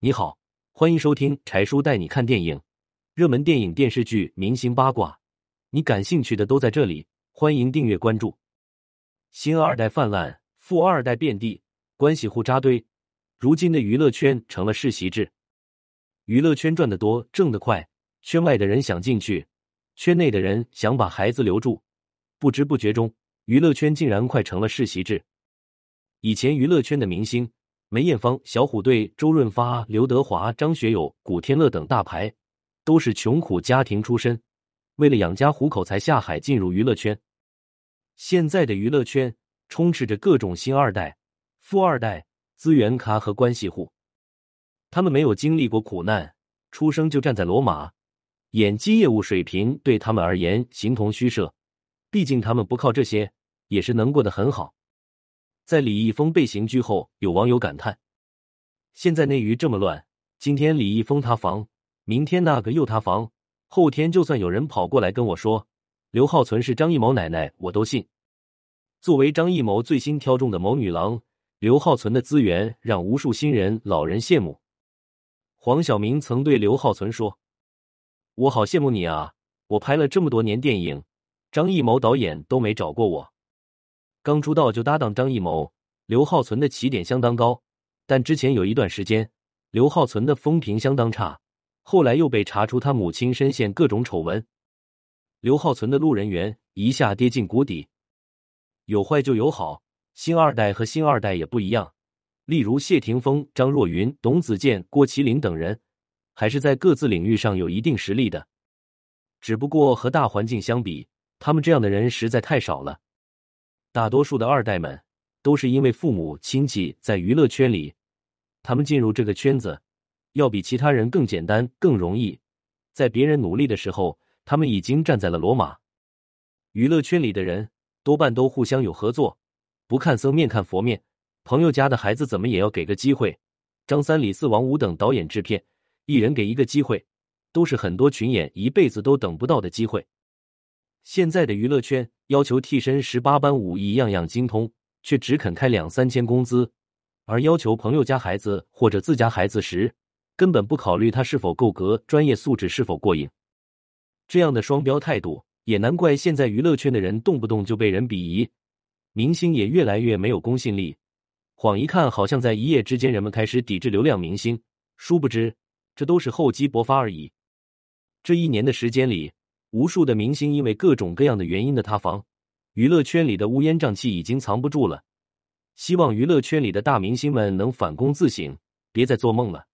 你好，欢迎收听柴叔带你看电影，热门电影、电视剧、明星八卦，你感兴趣的都在这里。欢迎订阅关注。新二代泛滥，富二代遍地，关系户扎堆。如今的娱乐圈成了世袭制，娱乐圈赚得多，挣得快，圈外的人想进去，圈内的人想把孩子留住。不知不觉中，娱乐圈竟然快成了世袭制。以前娱乐圈的明星梅艳芳、小虎队、周润发、刘德华、张学友、古天乐等大牌，都是穷苦家庭出身，为了养家糊口才下海进入娱乐圈。现在的娱乐圈充斥着各种新二代、富二代、资源咖和关系户，他们没有经历过苦难，出生就站在罗马，演技业务水平对他们而言形同虚设。毕竟他们不靠这些，也是能过得很好。在李易峰被刑拘后，有网友感叹：“现在内娱这么乱，今天李易峰塌房，明天那个又塌房，后天就算有人跑过来跟我说刘浩存是张艺谋奶奶，我都信。”作为张艺谋最新挑中的谋女郎，刘浩存的资源让无数新人老人羡慕。黄晓明曾对刘浩存说：“我好羡慕你啊，我拍了这么多年电影，张艺谋导演都没找过我。”刚出道就搭档张艺谋，刘浩存的起点相当高，但之前有一段时间，刘浩存的风评相当差，后来又被查出他母亲深陷各种丑闻，刘浩存的路人缘一下跌进谷底。有坏就有好，新二代和新二代也不一样，例如谢霆锋、张若昀、董子健、郭麒麟等人，还是在各自领域上有一定实力的，只不过和大环境相比，他们这样的人实在太少了。大多数的二代们都是因为父母亲戚在娱乐圈里，他们进入这个圈子要比其他人更简单、更容易。在别人努力的时候，他们已经站在了罗马。娱乐圈里的人多半都互相有合作，不看僧面看佛面。朋友家的孩子怎么也要给个机会。张三、李四、王五等导演制片，一人给一个机会，都是很多群演一辈子都等不到的机会。现在的娱乐圈要求替身十八般武艺样样精通，却只肯开两三千工资；而要求朋友家孩子或者自家孩子时，根本不考虑他是否够格、专业素质是否过硬。这样的双标态度，也难怪现在娱乐圈的人动不动就被人鄙夷，明星也越来越没有公信力。晃一看，好像在一夜之间，人们开始抵制流量明星，殊不知这都是厚积薄发而已。这一年的时间里。无数的明星因为各种各样的原因的塌房，娱乐圈里的乌烟瘴气已经藏不住了。希望娱乐圈里的大明星们能反躬自省，别再做梦了。